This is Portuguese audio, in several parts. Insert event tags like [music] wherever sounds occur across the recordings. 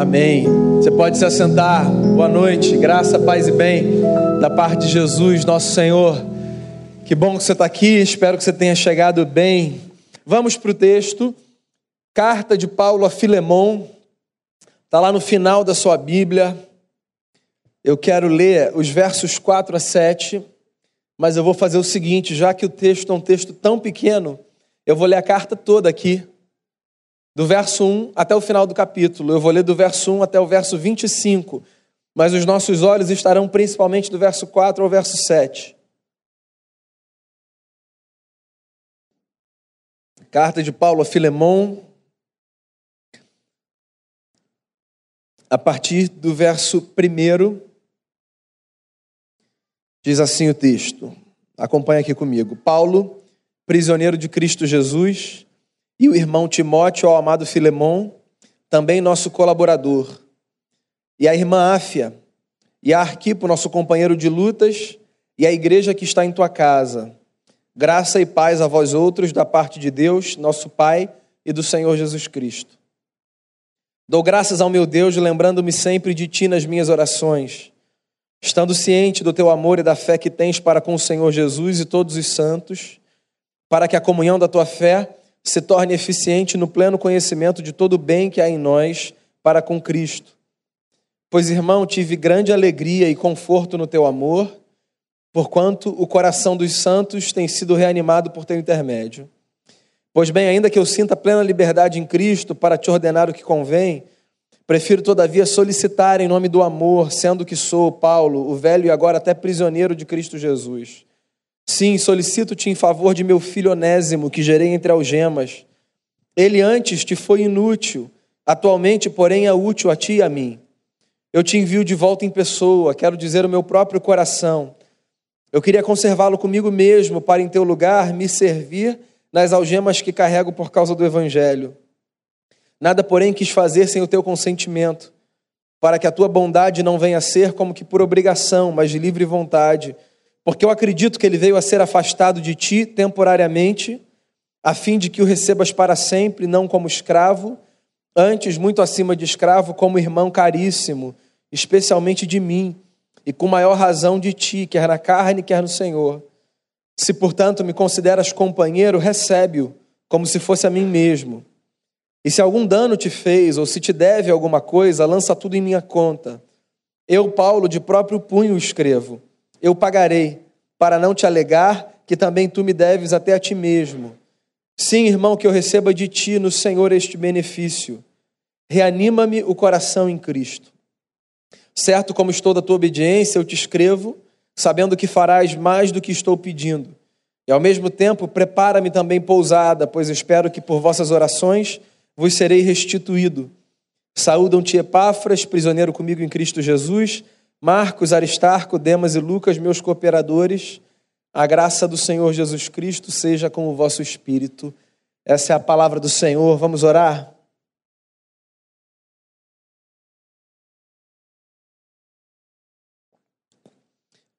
Amém. Você pode se assentar. Boa noite. Graça, paz e bem da parte de Jesus, nosso Senhor. Que bom que você está aqui. Espero que você tenha chegado bem. Vamos para o texto. Carta de Paulo a Filemão. Está lá no final da sua Bíblia. Eu quero ler os versos 4 a 7. Mas eu vou fazer o seguinte: já que o texto é um texto tão pequeno, eu vou ler a carta toda aqui do verso 1 até o final do capítulo. Eu vou ler do verso 1 até o verso 25, mas os nossos olhos estarão principalmente do verso 4 ao verso 7. Carta de Paulo a Filemão, a partir do verso 1, diz assim o texto. Acompanhe aqui comigo. Paulo, prisioneiro de Cristo Jesus, e o irmão Timóteo, ao amado Filemão, também nosso colaborador, e a irmã Áfia, e a Arquipo, nosso companheiro de lutas, e a igreja que está em tua casa. Graça e paz a vós outros, da parte de Deus, nosso Pai, e do Senhor Jesus Cristo. Dou graças ao meu Deus, lembrando-me sempre de ti nas minhas orações, estando ciente do teu amor e da fé que tens para com o Senhor Jesus e todos os santos, para que a comunhão da tua fé se torne eficiente no pleno conhecimento de todo o bem que há em nós para com Cristo. Pois, irmão, tive grande alegria e conforto no teu amor, porquanto o coração dos santos tem sido reanimado por teu intermédio. Pois bem, ainda que eu sinta plena liberdade em Cristo para te ordenar o que convém, prefiro todavia solicitar em nome do amor, sendo que sou Paulo, o velho e agora até prisioneiro de Cristo Jesus Sim, solicito-te em favor de meu filho Onésimo, que gerei entre algemas. Ele antes te foi inútil, atualmente, porém, é útil a ti e a mim. Eu te envio de volta em pessoa, quero dizer o meu próprio coração. Eu queria conservá-lo comigo mesmo, para em teu lugar me servir nas algemas que carrego por causa do Evangelho. Nada, porém, quis fazer sem o teu consentimento, para que a tua bondade não venha a ser como que por obrigação, mas de livre vontade porque eu acredito que ele veio a ser afastado de ti temporariamente, a fim de que o recebas para sempre, não como escravo, antes muito acima de escravo, como irmão caríssimo, especialmente de mim, e com maior razão de ti, quer na carne, quer no Senhor. Se, portanto, me consideras companheiro, recebe-o, como se fosse a mim mesmo. E se algum dano te fez, ou se te deve alguma coisa, lança tudo em minha conta. Eu, Paulo, de próprio punho escrevo eu pagarei, para não te alegar que também tu me deves até a ti mesmo. Sim, irmão, que eu receba de ti no Senhor este benefício. Reanima-me o coração em Cristo. Certo como estou da tua obediência, eu te escrevo, sabendo que farás mais do que estou pedindo. E ao mesmo tempo, prepara-me também pousada, pois espero que por vossas orações vos serei restituído. Saúdam-te Epáfras, prisioneiro comigo em Cristo Jesus, Marcos, Aristarco, Demas e Lucas, meus cooperadores, a graça do Senhor Jesus Cristo seja com o vosso espírito. Essa é a palavra do Senhor. Vamos orar?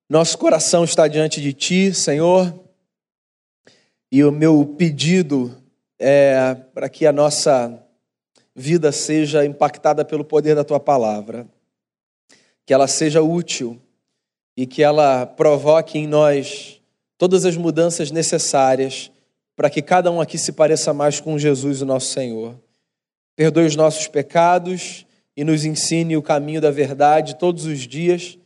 Nosso coração está diante de Ti, Senhor, e o meu pedido é para que a nossa vida seja impactada pelo poder da Tua palavra que ela seja útil e que ela provoque em nós todas as mudanças necessárias para que cada um aqui se pareça mais com Jesus, o nosso Senhor. Perdoe os nossos pecados e nos ensine o caminho da verdade todos os dias.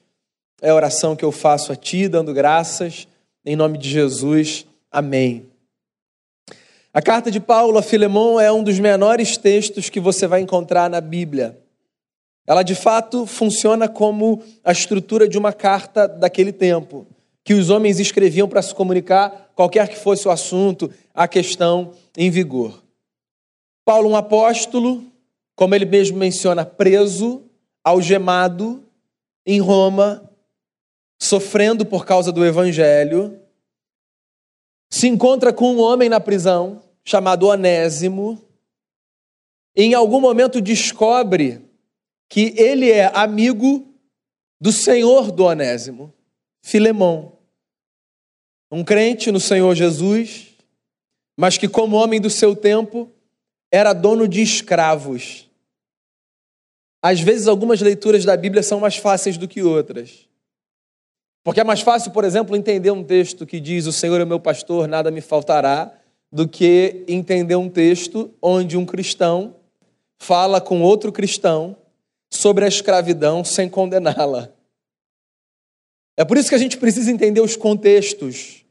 É a oração que eu faço a Ti, dando graças, em nome de Jesus. Amém. A carta de Paulo a Filemão é um dos menores textos que você vai encontrar na Bíblia. Ela de fato funciona como a estrutura de uma carta daquele tempo, que os homens escreviam para se comunicar, qualquer que fosse o assunto, a questão em vigor. Paulo, um apóstolo, como ele mesmo menciona, preso, algemado em Roma, sofrendo por causa do evangelho, se encontra com um homem na prisão chamado Onésimo, e em algum momento descobre que ele é amigo do Senhor do Onésimo, Filemão. Um crente no Senhor Jesus, mas que, como homem do seu tempo, era dono de escravos. às vezes algumas leituras da Bíblia são mais fáceis do que outras. Porque é mais fácil, por exemplo, entender um texto que diz: O Senhor é meu pastor, nada me faltará, do que entender um texto onde um cristão fala com outro cristão sobre a escravidão sem condená-la. É por isso que a gente precisa entender os contextos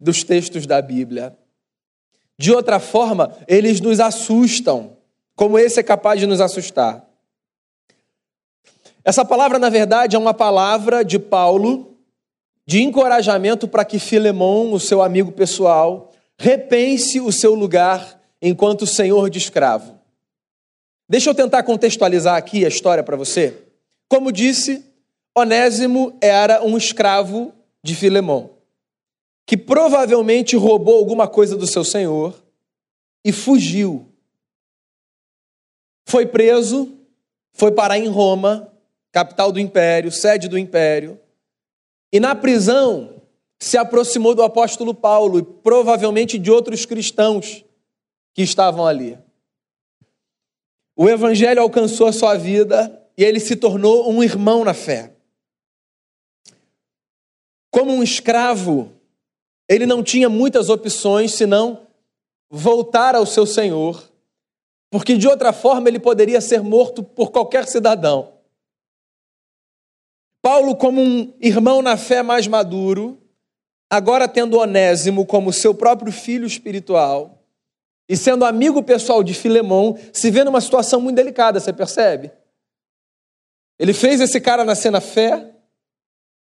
dos textos da Bíblia. De outra forma, eles nos assustam, como esse é capaz de nos assustar. Essa palavra, na verdade, é uma palavra de Paulo de encorajamento para que Filemão, o seu amigo pessoal, repense o seu lugar enquanto senhor de escravo. Deixa eu tentar contextualizar aqui a história para você. Como disse, Onésimo era um escravo de Filemão, que provavelmente roubou alguma coisa do seu senhor e fugiu. Foi preso, foi parar em Roma, capital do império, sede do império, e na prisão se aproximou do apóstolo Paulo e provavelmente de outros cristãos que estavam ali. O evangelho alcançou a sua vida e ele se tornou um irmão na fé. Como um escravo, ele não tinha muitas opções senão voltar ao seu senhor, porque de outra forma ele poderia ser morto por qualquer cidadão. Paulo, como um irmão na fé mais maduro, agora tendo Onésimo como seu próprio filho espiritual e sendo amigo pessoal de Filemão, se vê numa situação muito delicada, você percebe? Ele fez esse cara nascer na fé,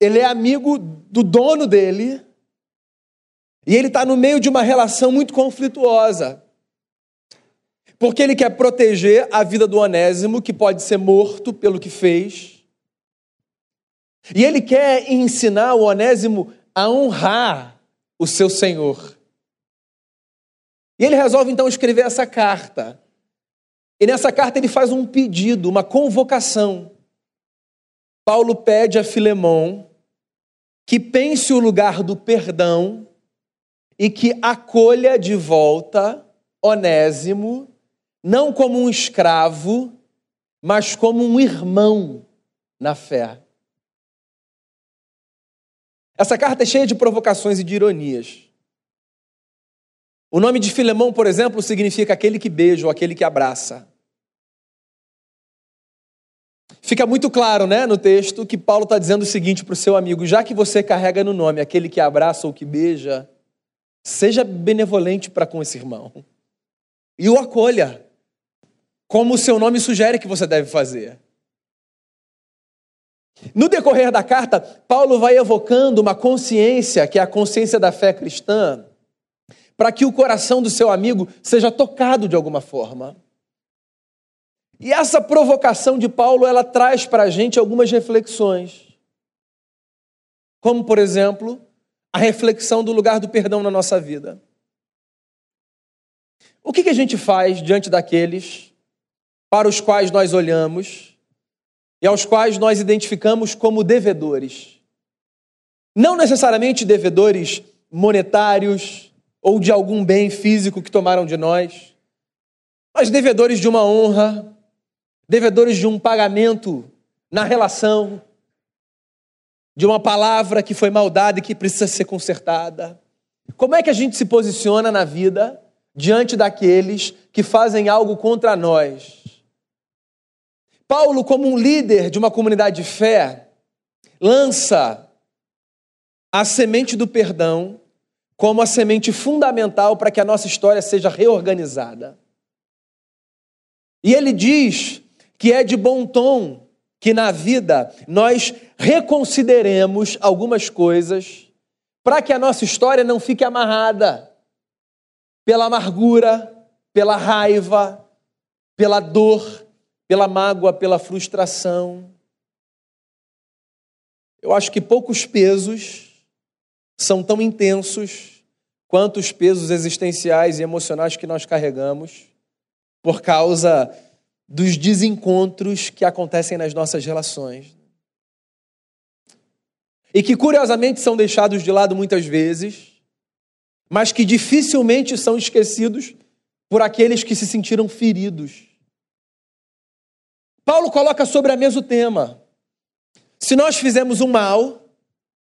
ele é amigo do dono dele, e ele está no meio de uma relação muito conflituosa. Porque ele quer proteger a vida do Onésimo, que pode ser morto pelo que fez, e ele quer ensinar o Onésimo a honrar o seu Senhor. E ele resolve então escrever essa carta. E nessa carta ele faz um pedido, uma convocação. Paulo pede a Filemão que pense o lugar do perdão e que acolha de volta Onésimo, não como um escravo, mas como um irmão na fé. Essa carta é cheia de provocações e de ironias. O nome de Filemão, por exemplo, significa aquele que beija ou aquele que abraça. Fica muito claro né, no texto que Paulo está dizendo o seguinte para o seu amigo: já que você carrega no nome aquele que abraça ou que beija, seja benevolente para com esse irmão e o acolha, como o seu nome sugere que você deve fazer. No decorrer da carta, Paulo vai evocando uma consciência, que é a consciência da fé cristã, para que o coração do seu amigo seja tocado de alguma forma. E essa provocação de Paulo, ela traz para a gente algumas reflexões. Como, por exemplo, a reflexão do lugar do perdão na nossa vida. O que, que a gente faz diante daqueles para os quais nós olhamos e aos quais nós identificamos como devedores. Não necessariamente devedores monetários ou de algum bem físico que tomaram de nós, mas devedores de uma honra, devedores de um pagamento na relação, de uma palavra que foi maldada e que precisa ser consertada. Como é que a gente se posiciona na vida diante daqueles que fazem algo contra nós? Paulo, como um líder de uma comunidade de fé, lança a semente do perdão como a semente fundamental para que a nossa história seja reorganizada. E ele diz que é de bom tom que na vida nós reconsideremos algumas coisas para que a nossa história não fique amarrada pela amargura, pela raiva, pela dor, pela mágoa, pela frustração. Eu acho que poucos pesos são tão intensos quanto os pesos existenciais e emocionais que nós carregamos por causa dos desencontros que acontecem nas nossas relações. E que curiosamente são deixados de lado muitas vezes, mas que dificilmente são esquecidos por aqueles que se sentiram feridos Paulo coloca sobre a mesa o tema. Se nós fizemos um mal,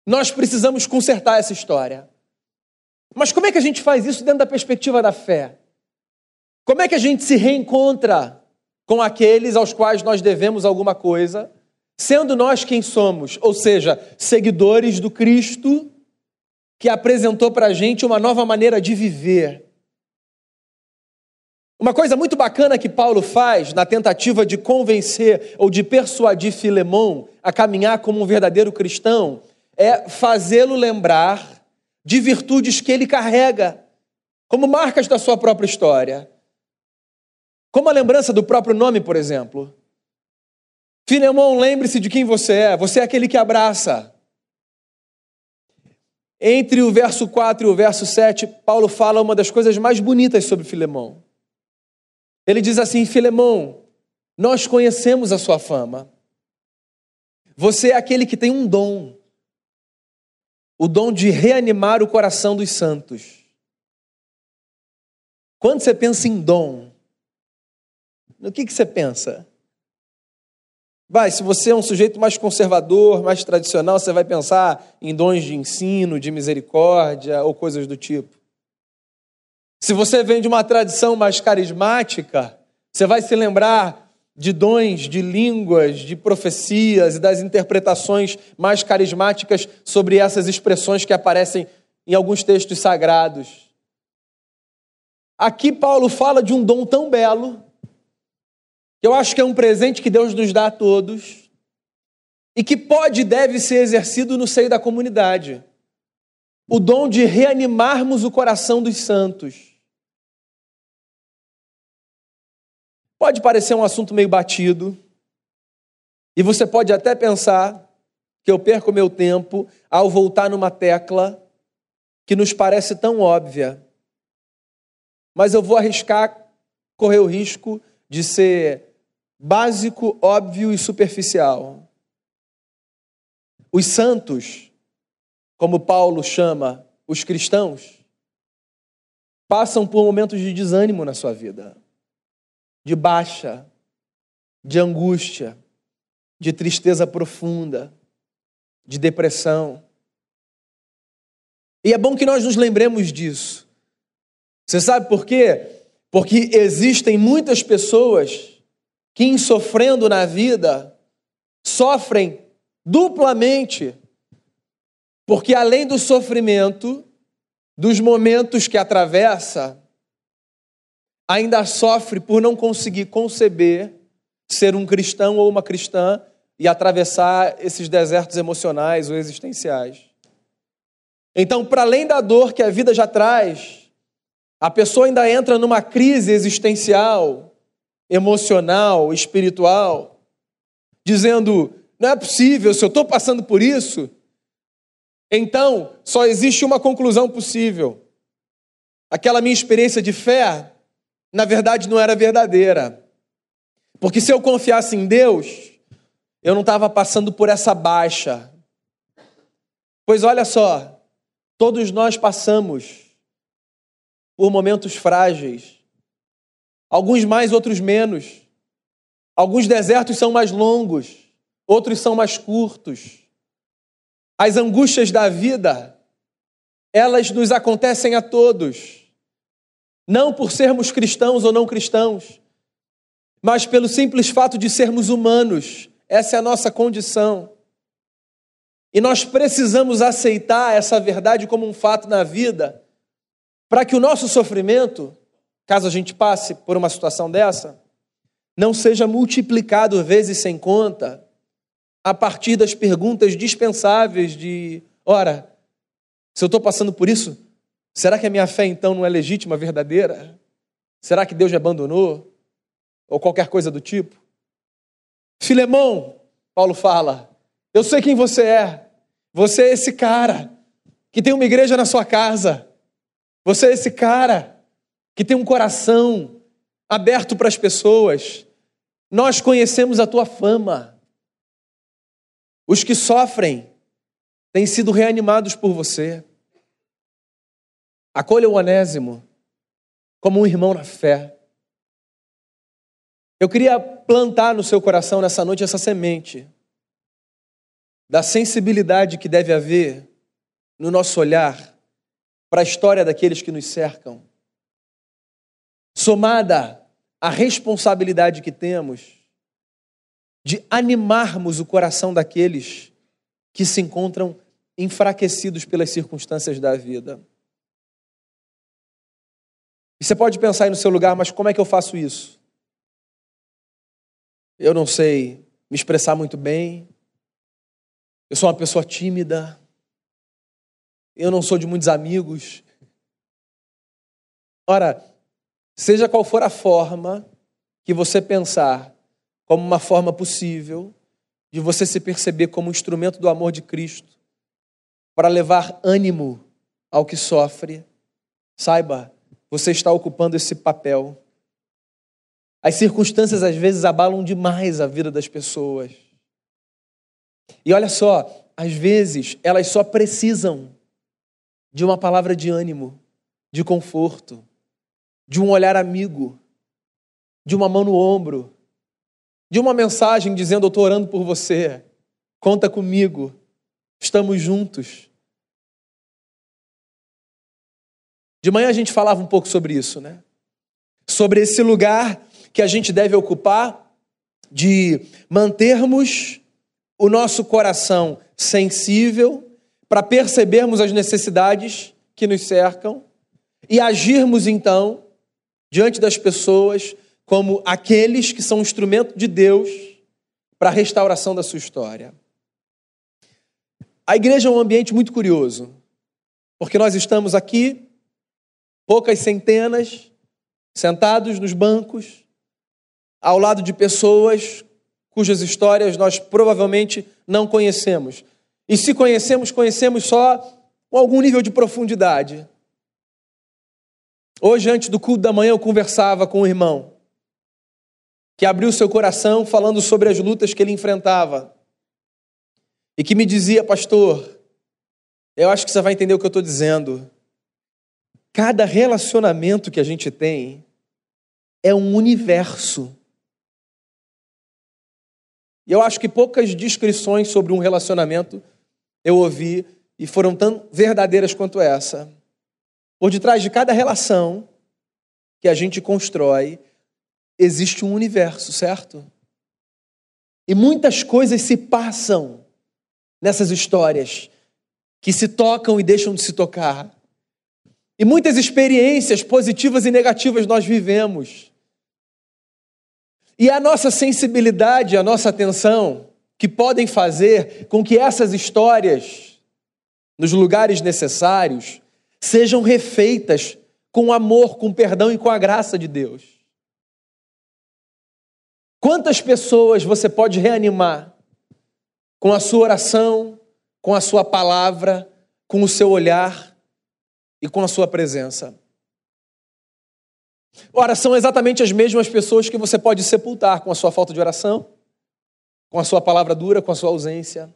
nós precisamos consertar essa história. Mas como é que a gente faz isso dentro da perspectiva da fé? Como é que a gente se reencontra com aqueles aos quais nós devemos alguma coisa, sendo nós quem somos, ou seja, seguidores do Cristo que apresentou para a gente uma nova maneira de viver? Uma coisa muito bacana que Paulo faz na tentativa de convencer ou de persuadir Filemão a caminhar como um verdadeiro cristão é fazê-lo lembrar de virtudes que ele carrega, como marcas da sua própria história. Como a lembrança do próprio nome, por exemplo. Filemão, lembre-se de quem você é. Você é aquele que abraça. Entre o verso 4 e o verso 7, Paulo fala uma das coisas mais bonitas sobre Filemão. Ele diz assim: Filemão, nós conhecemos a sua fama. Você é aquele que tem um dom, o dom de reanimar o coração dos santos. Quando você pensa em dom, no que, que você pensa? Vai, se você é um sujeito mais conservador, mais tradicional, você vai pensar em dons de ensino, de misericórdia ou coisas do tipo. Se você vem de uma tradição mais carismática, você vai se lembrar de dons de línguas, de profecias e das interpretações mais carismáticas sobre essas expressões que aparecem em alguns textos sagrados. Aqui Paulo fala de um dom tão belo, que eu acho que é um presente que Deus nos dá a todos, e que pode e deve ser exercido no seio da comunidade. O dom de reanimarmos o coração dos santos Pode parecer um assunto meio batido, e você pode até pensar que eu perco meu tempo ao voltar numa tecla que nos parece tão óbvia. Mas eu vou arriscar correr o risco de ser básico, óbvio e superficial. Os santos, como Paulo chama os cristãos, passam por momentos de desânimo na sua vida de baixa, de angústia, de tristeza profunda, de depressão. E é bom que nós nos lembremos disso. Você sabe por quê? Porque existem muitas pessoas que, em sofrendo na vida, sofrem duplamente. Porque além do sofrimento, dos momentos que atravessa, ainda sofre por não conseguir conceber ser um cristão ou uma cristã e atravessar esses desertos emocionais ou existenciais. Então, para além da dor que a vida já traz, a pessoa ainda entra numa crise existencial, emocional, espiritual, dizendo: não é possível, se eu estou passando por isso, então só existe uma conclusão possível. Aquela minha experiência de fé na verdade não era verdadeira. Porque se eu confiasse em Deus, eu não estava passando por essa baixa. Pois olha só, todos nós passamos por momentos frágeis, alguns mais, outros menos. Alguns desertos são mais longos, outros são mais curtos. As angústias da vida, elas nos acontecem a todos. Não por sermos cristãos ou não cristãos, mas pelo simples fato de sermos humanos. Essa é a nossa condição. E nós precisamos aceitar essa verdade como um fato na vida, para que o nosso sofrimento, caso a gente passe por uma situação dessa, não seja multiplicado vezes sem conta, a partir das perguntas dispensáveis de: ora, se eu estou passando por isso, Será que a minha fé então não é legítima, verdadeira? Será que Deus me abandonou? Ou qualquer coisa do tipo? Filemão, Paulo fala, eu sei quem você é. Você é esse cara que tem uma igreja na sua casa. Você é esse cara que tem um coração aberto para as pessoas. Nós conhecemos a tua fama. Os que sofrem têm sido reanimados por você. Acolha o Onésimo como um irmão na fé. Eu queria plantar no seu coração nessa noite essa semente da sensibilidade que deve haver no nosso olhar para a história daqueles que nos cercam, somada à responsabilidade que temos de animarmos o coração daqueles que se encontram enfraquecidos pelas circunstâncias da vida. E você pode pensar aí no seu lugar, mas como é que eu faço isso? Eu não sei me expressar muito bem. Eu sou uma pessoa tímida. Eu não sou de muitos amigos. Ora, seja qual for a forma que você pensar como uma forma possível de você se perceber como um instrumento do amor de Cristo para levar ânimo ao que sofre, saiba, você está ocupando esse papel. As circunstâncias às vezes abalam demais a vida das pessoas. E olha só, às vezes elas só precisam de uma palavra de ânimo, de conforto, de um olhar amigo, de uma mão no ombro, de uma mensagem dizendo: Eu estou orando por você, conta comigo, estamos juntos. De manhã a gente falava um pouco sobre isso, né? Sobre esse lugar que a gente deve ocupar de mantermos o nosso coração sensível para percebermos as necessidades que nos cercam e agirmos então diante das pessoas como aqueles que são instrumento de Deus para a restauração da sua história. A igreja é um ambiente muito curioso, porque nós estamos aqui, poucas centenas, sentados nos bancos, ao lado de pessoas cujas histórias nós provavelmente não conhecemos. E se conhecemos, conhecemos só com algum nível de profundidade. Hoje, antes do culto da manhã, eu conversava com um irmão que abriu seu coração falando sobre as lutas que ele enfrentava. E que me dizia, pastor, eu acho que você vai entender o que eu estou dizendo. Cada relacionamento que a gente tem é um universo. E eu acho que poucas descrições sobre um relacionamento eu ouvi e foram tão verdadeiras quanto essa. Por detrás de cada relação que a gente constrói, existe um universo, certo? E muitas coisas se passam nessas histórias que se tocam e deixam de se tocar. E muitas experiências positivas e negativas nós vivemos. E a nossa sensibilidade, a nossa atenção, que podem fazer com que essas histórias, nos lugares necessários, sejam refeitas com amor, com perdão e com a graça de Deus. Quantas pessoas você pode reanimar com a sua oração, com a sua palavra, com o seu olhar e com a sua presença? Ora, são exatamente as mesmas pessoas que você pode sepultar com a sua falta de oração, com a sua palavra dura, com a sua ausência.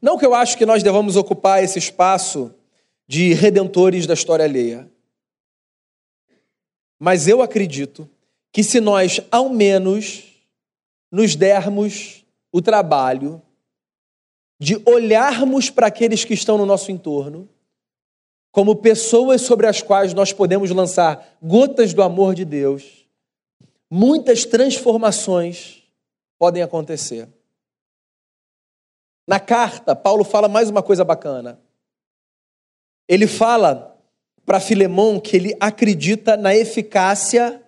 Não que eu acho que nós devamos ocupar esse espaço de redentores da história alheia. Mas eu acredito que se nós, ao menos, nos dermos o trabalho de olharmos para aqueles que estão no nosso entorno como pessoas sobre as quais nós podemos lançar gotas do amor de Deus, muitas transformações podem acontecer. Na carta, Paulo fala mais uma coisa bacana. Ele fala para Filemão que ele acredita na eficácia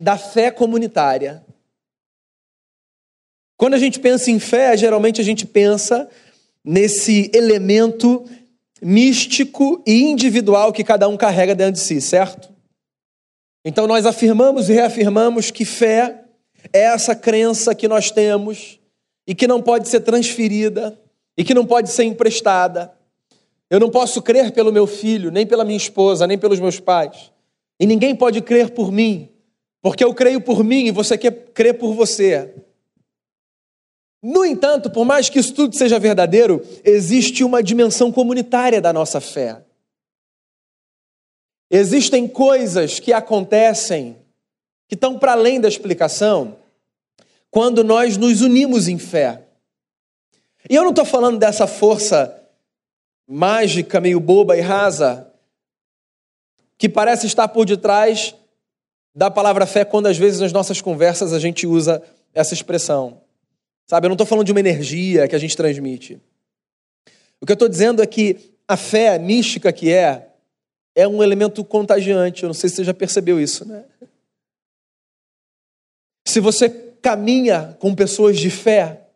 da fé comunitária. Quando a gente pensa em fé, geralmente a gente pensa nesse elemento místico e individual que cada um carrega dentro de si, certo? Então nós afirmamos e reafirmamos que fé é essa crença que nós temos e que não pode ser transferida e que não pode ser emprestada. Eu não posso crer pelo meu filho, nem pela minha esposa, nem pelos meus pais. E ninguém pode crer por mim, porque eu creio por mim e você quer crer por você. No entanto, por mais que isso tudo seja verdadeiro, existe uma dimensão comunitária da nossa fé. Existem coisas que acontecem que estão para além da explicação quando nós nos unimos em fé. E eu não estou falando dessa força mágica, meio boba e rasa, que parece estar por detrás da palavra fé quando às vezes nas nossas conversas a gente usa essa expressão. Sabe, eu não estou falando de uma energia que a gente transmite. O que eu estou dizendo é que a fé mística que é, é um elemento contagiante. Eu não sei se você já percebeu isso, né? Se você caminha com pessoas de fé,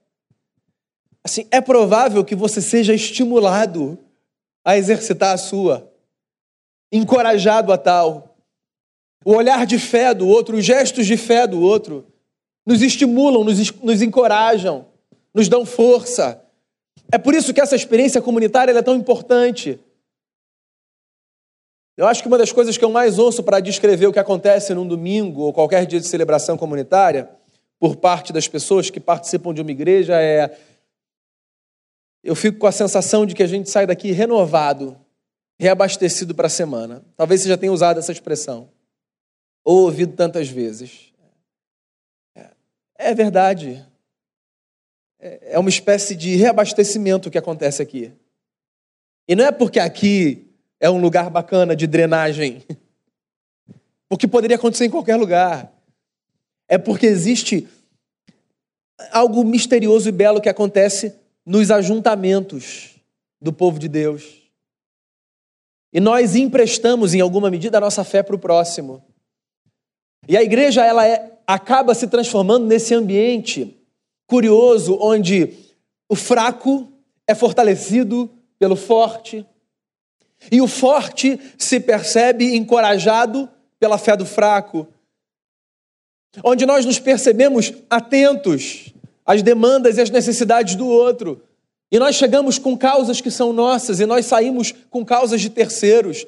assim, é provável que você seja estimulado a exercitar a sua, encorajado a tal. O olhar de fé do outro, os gestos de fé do outro, nos estimulam, nos, nos encorajam, nos dão força. É por isso que essa experiência comunitária é tão importante. Eu acho que uma das coisas que eu mais ouço para descrever o que acontece num domingo ou qualquer dia de celebração comunitária, por parte das pessoas que participam de uma igreja, é. Eu fico com a sensação de que a gente sai daqui renovado, reabastecido para a semana. Talvez você já tenha usado essa expressão, ou ouvido tantas vezes. É verdade. É, é uma espécie de reabastecimento que acontece aqui. E não é porque aqui é um lugar bacana de drenagem, [laughs] porque poderia acontecer em qualquer lugar. É porque existe algo misterioso e belo que acontece nos ajuntamentos do povo de Deus. E nós emprestamos, em alguma medida, a nossa fé para o próximo. E a igreja ela é, acaba se transformando nesse ambiente curioso onde o fraco é fortalecido pelo forte e o forte se percebe encorajado pela fé do fraco. Onde nós nos percebemos atentos às demandas e às necessidades do outro. E nós chegamos com causas que são nossas e nós saímos com causas de terceiros.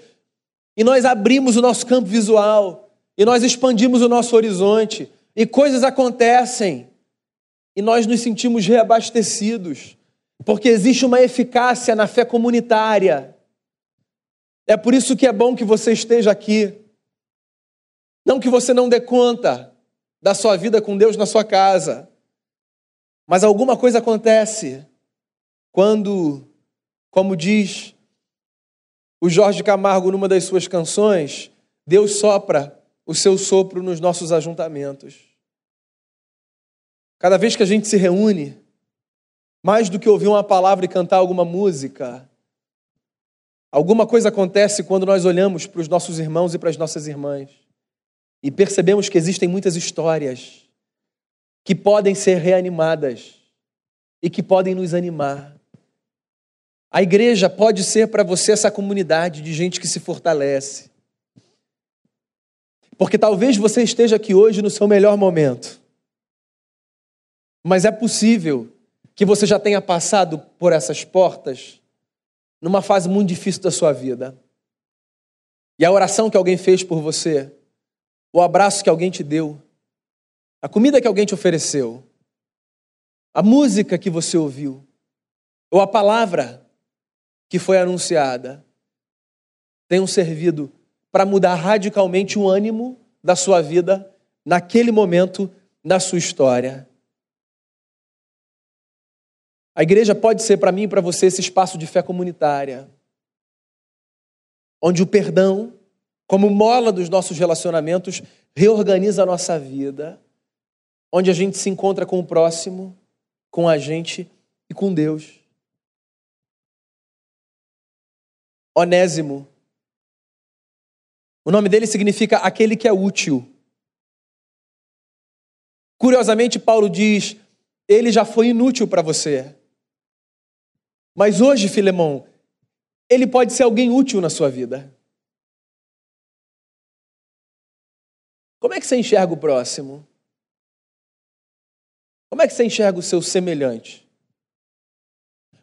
E nós abrimos o nosso campo visual e nós expandimos o nosso horizonte, e coisas acontecem, e nós nos sentimos reabastecidos, porque existe uma eficácia na fé comunitária. É por isso que é bom que você esteja aqui. Não que você não dê conta da sua vida com Deus na sua casa, mas alguma coisa acontece quando, como diz o Jorge Camargo numa das suas canções, Deus sopra o seu sopro nos nossos ajuntamentos. Cada vez que a gente se reúne, mais do que ouvir uma palavra e cantar alguma música, alguma coisa acontece quando nós olhamos para os nossos irmãos e para as nossas irmãs e percebemos que existem muitas histórias que podem ser reanimadas e que podem nos animar. A igreja pode ser para você essa comunidade de gente que se fortalece porque talvez você esteja aqui hoje no seu melhor momento. Mas é possível que você já tenha passado por essas portas numa fase muito difícil da sua vida. E a oração que alguém fez por você, o abraço que alguém te deu, a comida que alguém te ofereceu, a música que você ouviu, ou a palavra que foi anunciada, tenham servido para mudar radicalmente o ânimo da sua vida naquele momento da sua história. A igreja pode ser para mim e para você esse espaço de fé comunitária, onde o perdão, como mola dos nossos relacionamentos, reorganiza a nossa vida, onde a gente se encontra com o próximo, com a gente e com Deus. Onésimo o nome dele significa aquele que é útil. Curiosamente, Paulo diz: ele já foi inútil para você. Mas hoje, Filemão, ele pode ser alguém útil na sua vida. Como é que você enxerga o próximo? Como é que você enxerga o seu semelhante?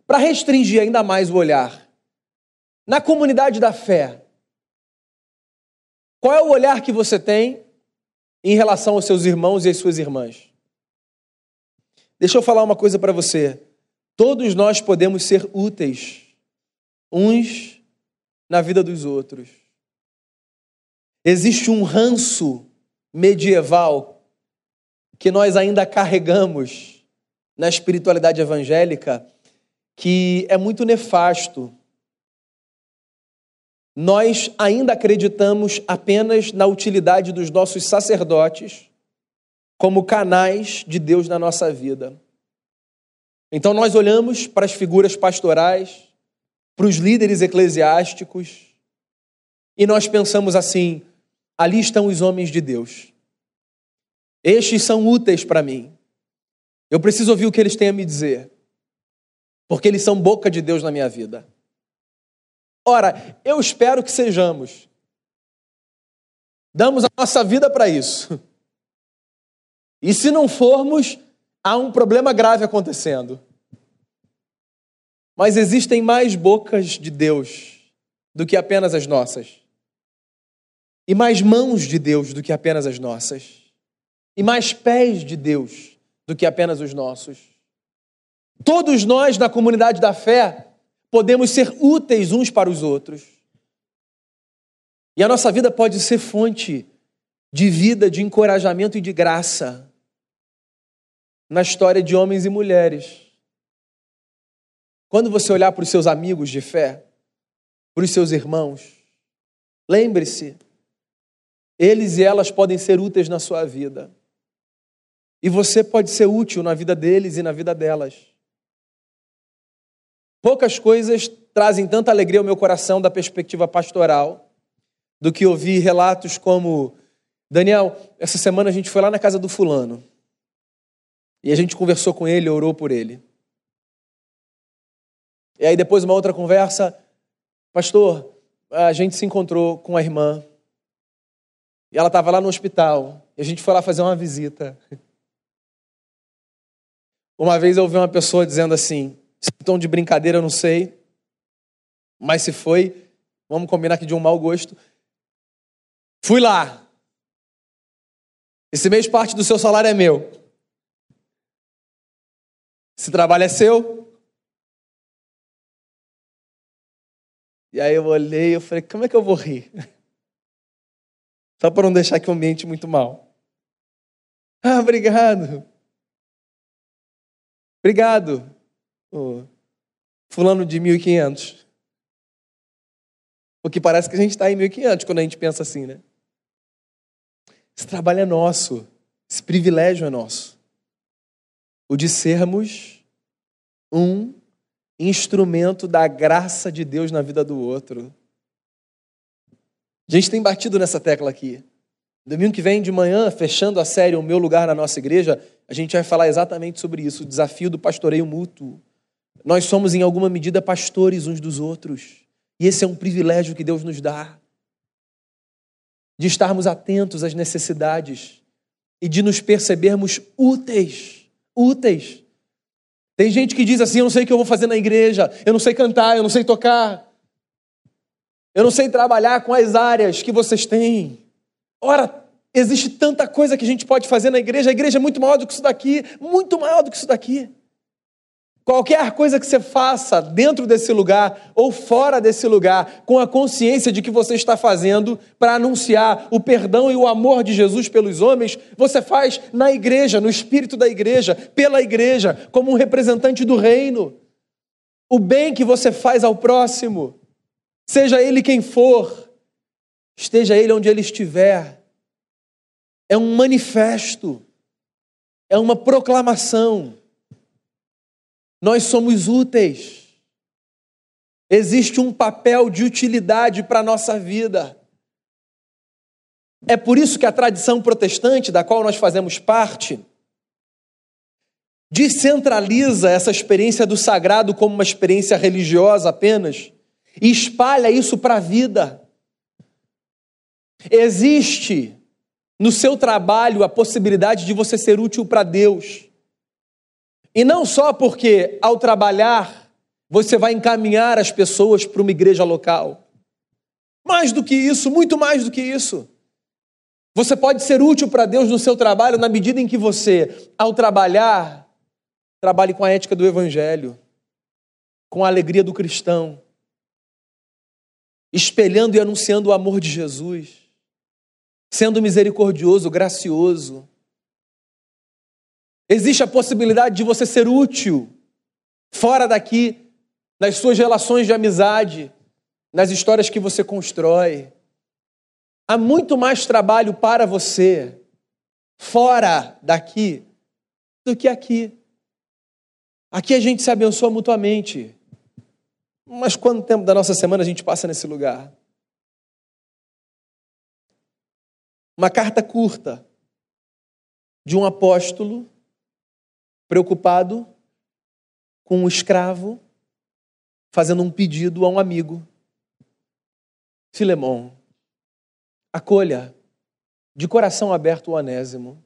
Para restringir ainda mais o olhar, na comunidade da fé, qual é o olhar que você tem em relação aos seus irmãos e às suas irmãs? Deixa eu falar uma coisa para você. Todos nós podemos ser úteis uns na vida dos outros. Existe um ranço medieval que nós ainda carregamos na espiritualidade evangélica que é muito nefasto. Nós ainda acreditamos apenas na utilidade dos nossos sacerdotes como canais de Deus na nossa vida. Então nós olhamos para as figuras pastorais, para os líderes eclesiásticos, e nós pensamos assim: ali estão os homens de Deus. Estes são úteis para mim. Eu preciso ouvir o que eles têm a me dizer, porque eles são boca de Deus na minha vida. Ora, eu espero que sejamos. Damos a nossa vida para isso. E se não formos, há um problema grave acontecendo. Mas existem mais bocas de Deus do que apenas as nossas. E mais mãos de Deus do que apenas as nossas. E mais pés de Deus do que apenas os nossos. Todos nós na comunidade da fé podemos ser úteis uns para os outros. E a nossa vida pode ser fonte de vida, de encorajamento e de graça na história de homens e mulheres. Quando você olhar para os seus amigos de fé, para os seus irmãos, lembre-se, eles e elas podem ser úteis na sua vida. E você pode ser útil na vida deles e na vida delas. Poucas coisas trazem tanta alegria ao meu coração da perspectiva pastoral do que ouvir relatos como: Daniel, essa semana a gente foi lá na casa do fulano. E a gente conversou com ele, orou por ele. E aí depois uma outra conversa, pastor, a gente se encontrou com a irmã. E ela estava lá no hospital. E a gente foi lá fazer uma visita. Uma vez eu ouvi uma pessoa dizendo assim: se tom de brincadeira eu não sei, mas se foi, vamos combinar aqui de um mau gosto. Fui lá. Esse mês parte do seu salário é meu. Esse trabalho é seu. E aí eu olhei e falei, como é que eu vou rir? [laughs] Só para não deixar aqui o ambiente muito mal. Ah, obrigado. Obrigado. Oh, fulano de 1500. Porque parece que a gente está em 1500 quando a gente pensa assim, né? Esse trabalho é nosso. Esse privilégio é nosso o de sermos um instrumento da graça de Deus na vida do outro. A gente tem batido nessa tecla aqui. Domingo que vem de manhã, fechando a série O Meu Lugar na nossa igreja, a gente vai falar exatamente sobre isso, o desafio do pastoreio mútuo. Nós somos, em alguma medida, pastores uns dos outros. E esse é um privilégio que Deus nos dá. De estarmos atentos às necessidades e de nos percebermos úteis úteis. Tem gente que diz assim: eu não sei o que eu vou fazer na igreja, eu não sei cantar, eu não sei tocar, eu não sei trabalhar com as áreas que vocês têm. Ora, existe tanta coisa que a gente pode fazer na igreja, a igreja é muito maior do que isso daqui, muito maior do que isso daqui. Qualquer coisa que você faça dentro desse lugar ou fora desse lugar, com a consciência de que você está fazendo para anunciar o perdão e o amor de Jesus pelos homens, você faz na igreja, no espírito da igreja, pela igreja, como um representante do reino. O bem que você faz ao próximo, seja ele quem for, esteja ele onde ele estiver, é um manifesto, é uma proclamação nós somos úteis. Existe um papel de utilidade para a nossa vida. É por isso que a tradição protestante, da qual nós fazemos parte, descentraliza essa experiência do sagrado como uma experiência religiosa apenas e espalha isso para a vida. Existe no seu trabalho a possibilidade de você ser útil para Deus. E não só porque, ao trabalhar, você vai encaminhar as pessoas para uma igreja local. Mais do que isso, muito mais do que isso. Você pode ser útil para Deus no seu trabalho na medida em que você, ao trabalhar, trabalhe com a ética do Evangelho, com a alegria do cristão, espelhando e anunciando o amor de Jesus. sendo misericordioso, gracioso. Existe a possibilidade de você ser útil fora daqui, nas suas relações de amizade, nas histórias que você constrói. Há muito mais trabalho para você fora daqui do que aqui. Aqui a gente se abençoa mutuamente. Mas quanto tempo da nossa semana a gente passa nesse lugar? Uma carta curta de um apóstolo preocupado com um escravo fazendo um pedido a um amigo. Filemão, acolha de coração aberto o Onésimo.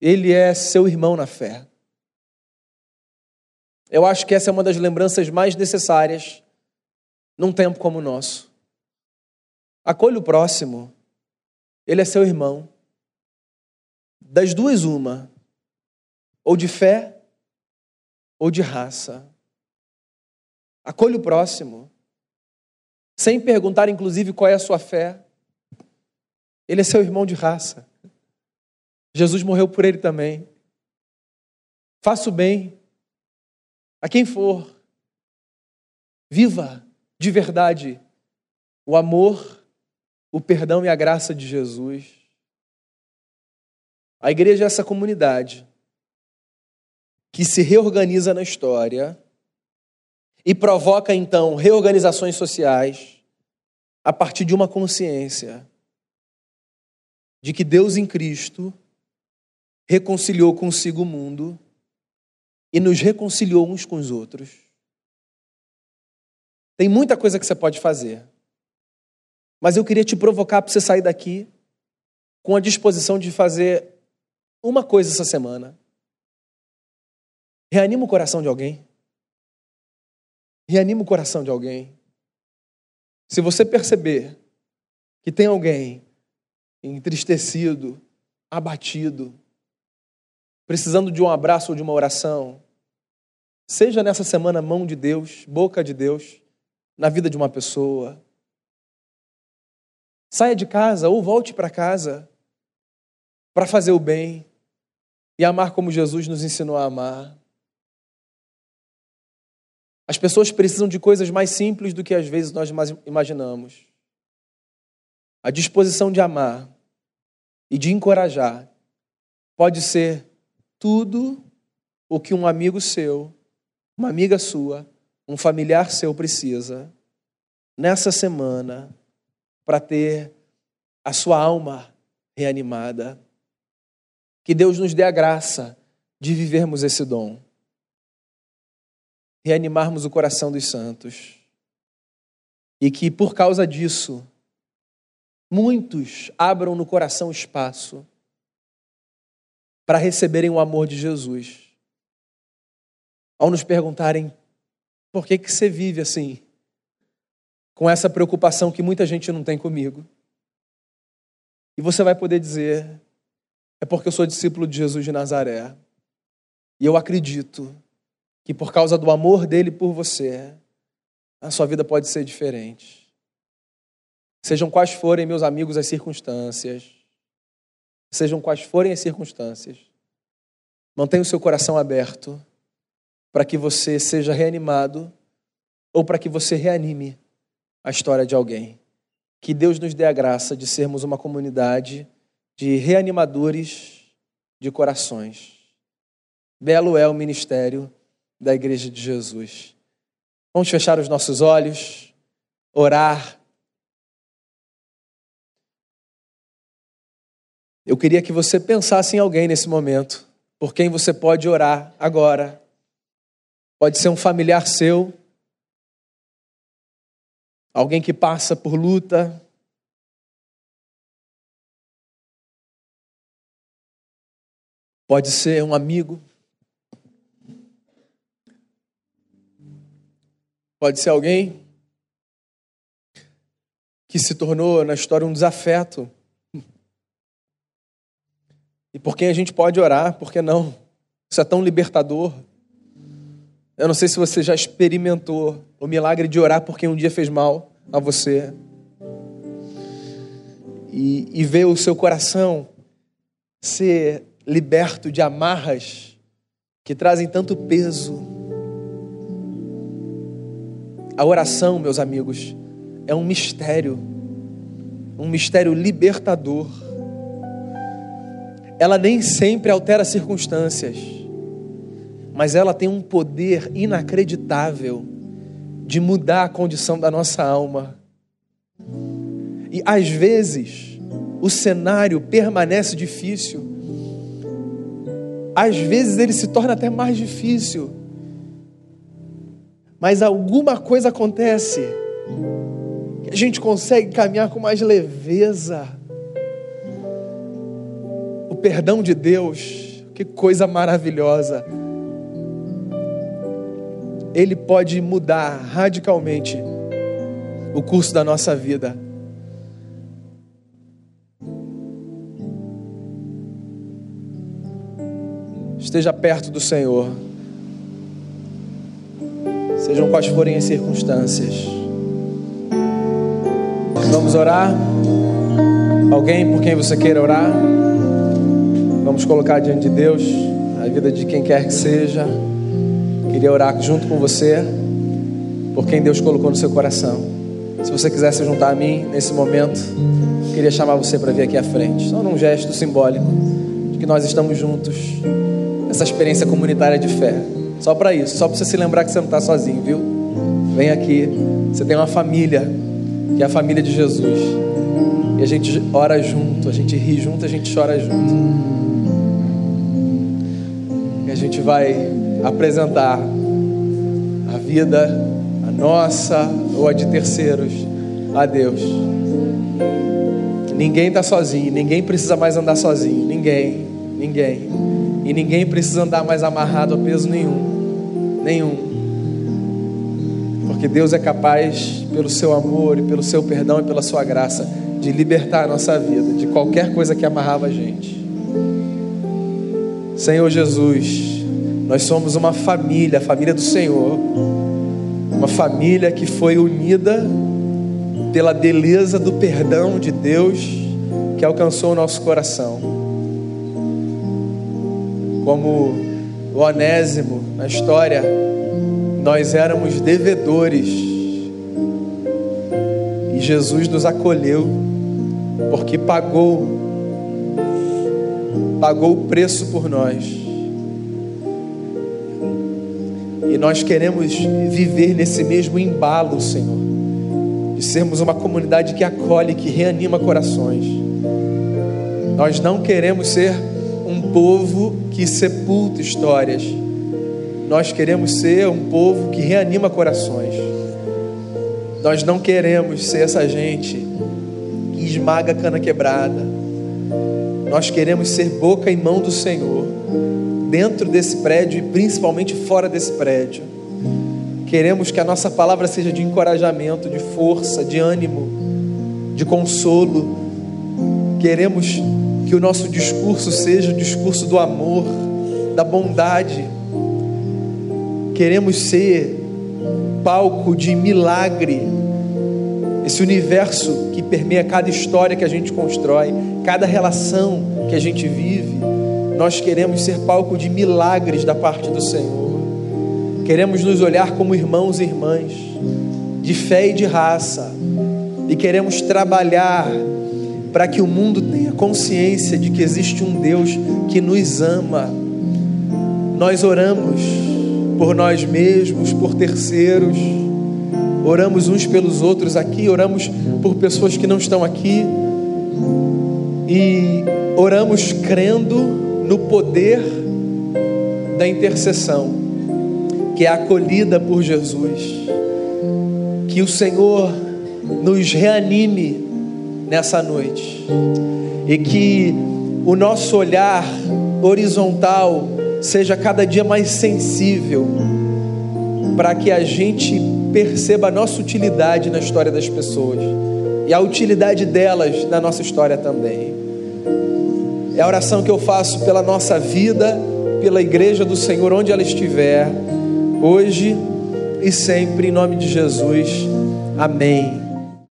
Ele é seu irmão na fé. Eu acho que essa é uma das lembranças mais necessárias num tempo como o nosso. Acolha o próximo. Ele é seu irmão. Das duas, uma. Ou de fé, ou de raça. Acolha o próximo. Sem perguntar, inclusive, qual é a sua fé. Ele é seu irmão de raça. Jesus morreu por ele também. Faça o bem a quem for. Viva de verdade o amor, o perdão e a graça de Jesus. A igreja é essa comunidade que se reorganiza na história e provoca então reorganizações sociais a partir de uma consciência de que Deus em Cristo reconciliou consigo o mundo e nos reconciliou uns com os outros. Tem muita coisa que você pode fazer. Mas eu queria te provocar para você sair daqui com a disposição de fazer uma coisa essa semana. Reanima o coração de alguém. Reanima o coração de alguém. Se você perceber que tem alguém entristecido, abatido, precisando de um abraço ou de uma oração, seja nessa semana mão de Deus, boca de Deus, na vida de uma pessoa. Saia de casa ou volte para casa para fazer o bem e amar como Jesus nos ensinou a amar. As pessoas precisam de coisas mais simples do que às vezes nós imaginamos. A disposição de amar e de encorajar pode ser tudo o que um amigo seu, uma amiga sua, um familiar seu precisa nessa semana para ter a sua alma reanimada. Que Deus nos dê a graça de vivermos esse dom. Reanimarmos o coração dos santos. E que por causa disso, muitos abram no coração espaço para receberem o amor de Jesus. Ao nos perguntarem por que, que você vive assim, com essa preocupação que muita gente não tem comigo. E você vai poder dizer: é porque eu sou discípulo de Jesus de Nazaré. E eu acredito que por causa do amor dele por você, a sua vida pode ser diferente. Sejam quais forem, meus amigos, as circunstâncias, sejam quais forem as circunstâncias. Mantenha o seu coração aberto para que você seja reanimado ou para que você reanime a história de alguém. Que Deus nos dê a graça de sermos uma comunidade de reanimadores de corações. Belo é o ministério da Igreja de Jesus. Vamos fechar os nossos olhos, orar Eu queria que você pensasse em alguém nesse momento, por quem você pode orar agora. Pode ser um familiar seu, alguém que passa por luta. Pode ser um amigo. Pode ser alguém que se tornou na história um desafeto e por quem a gente pode orar, por que não? Isso é tão libertador. Eu não sei se você já experimentou o milagre de orar por quem um dia fez mal a você. e, e ver o seu coração ser liberto de amarras que trazem tanto peso. A oração, meus amigos, é um mistério, um mistério libertador. Ela nem sempre altera circunstâncias, mas ela tem um poder inacreditável de mudar a condição da nossa alma. E às vezes, o cenário permanece difícil, às vezes ele se torna até mais difícil, mas alguma coisa acontece que a gente consegue caminhar com mais leveza. O perdão de Deus, que coisa maravilhosa. Ele pode mudar radicalmente o curso da nossa vida. Esteja perto do Senhor, sejam quais forem as circunstâncias. Vamos orar? Alguém por quem você queira orar? Vamos colocar diante de Deus a vida de quem quer que seja. Queria orar junto com você por quem Deus colocou no seu coração. Se você quiser se juntar a mim nesse momento, queria chamar você para vir aqui à frente, só num gesto simbólico de que nós estamos juntos essa experiência comunitária de fé. Só para isso, só para você se lembrar que você não está sozinho, viu? Vem aqui, você tem uma família, que é a família de Jesus. E a gente ora junto, a gente ri junto, a gente chora junto. E a gente vai apresentar a vida, a nossa ou a de terceiros, a Deus. Ninguém está sozinho, ninguém precisa mais andar sozinho, ninguém, ninguém. E ninguém precisa andar mais amarrado a peso nenhum. Nenhum. Porque Deus é capaz, pelo seu amor e pelo seu perdão e pela sua graça, de libertar a nossa vida de qualquer coisa que amarrava a gente. Senhor Jesus, nós somos uma família, a família do Senhor. Uma família que foi unida pela beleza do perdão de Deus que alcançou o nosso coração como o Onésimo na história, nós éramos devedores e Jesus nos acolheu porque pagou pagou o preço por nós. E nós queremos viver nesse mesmo embalo, Senhor, de sermos uma comunidade que acolhe, que reanima corações. Nós não queremos ser um povo que sepulta histórias. Nós queremos ser um povo que reanima corações. Nós não queremos ser essa gente que esmaga a cana quebrada. Nós queremos ser boca e mão do Senhor, dentro desse prédio e principalmente fora desse prédio. Queremos que a nossa palavra seja de encorajamento, de força, de ânimo, de consolo. Queremos que o nosso discurso seja o discurso do amor, da bondade. Queremos ser palco de milagre, esse universo que permeia cada história que a gente constrói, cada relação que a gente vive. Nós queremos ser palco de milagres da parte do Senhor. Queremos nos olhar como irmãos e irmãs, de fé e de raça, e queremos trabalhar para que o mundo tenha consciência de que existe um Deus que nos ama. Nós oramos por nós mesmos, por terceiros, oramos uns pelos outros aqui, oramos por pessoas que não estão aqui e oramos crendo no poder da intercessão, que é acolhida por Jesus. Que o Senhor nos reanime nessa noite. E que o nosso olhar horizontal seja cada dia mais sensível, para que a gente perceba a nossa utilidade na história das pessoas e a utilidade delas na nossa história também. É a oração que eu faço pela nossa vida, pela igreja do Senhor, onde ela estiver, hoje e sempre, em nome de Jesus. Amém.